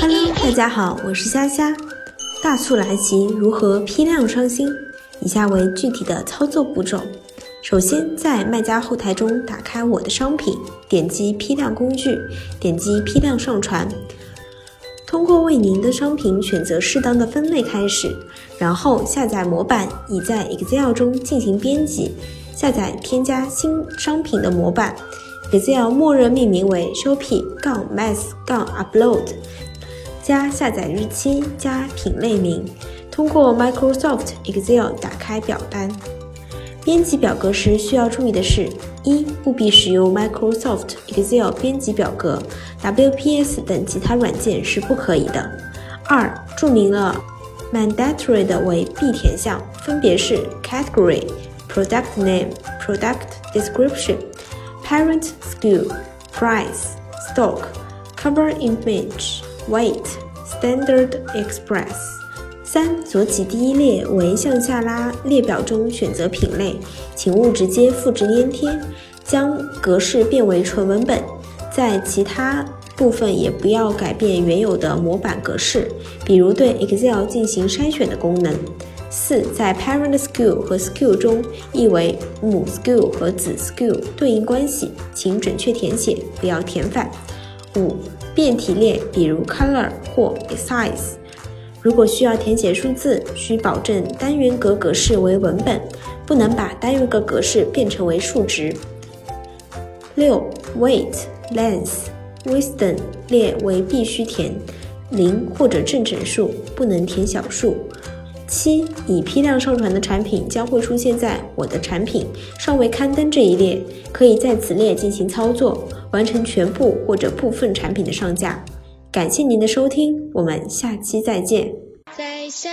Hello，大家好，我是虾虾。大促来袭，如何批量上新？以下为具体的操作步骤。首先，在卖家后台中打开我的商品，点击批量工具，点击批量上传。通过为您的商品选择适当的分类开始，然后下载模板，已在 Excel 中进行编辑。下载添加新商品的模板，Excel 默认命名为 Shopee-Mass-Upload，加下载日期加品类名，通过 Microsoft Excel 打开表单。编辑表格时需要注意的是：一、务必使用 Microsoft Excel 编辑表格，WPS 等其他软件是不可以的；二、注明了 mandatory 的为必填项，分别是 Category。product name, product description, parent SKU, price, stock, cover image, weight, standard express。三，左起第一列为向下拉列表中选择品类，请勿直接复制粘贴，将格式变为纯文本，在其他部分也不要改变原有的模板格式，比如对 Excel 进行筛选的功能。四，在 parent SKU 和 SKU 中译为母 SKU 和子 SKU 对应关系，请准确填写，不要填反。五，变体列，比如 color 或 size。如果需要填写数字，需保证单元格格式为文本，不能把单元格格式变成为数值。六，weight、length、wisdom 列为必须填，零或者正整数，不能填小数。七，已批量上传的产品将会出现在我的产品尚未刊登这一列，可以在此列进行操作，完成全部或者部分产品的上架。感谢您的收听，我们下期再见。在下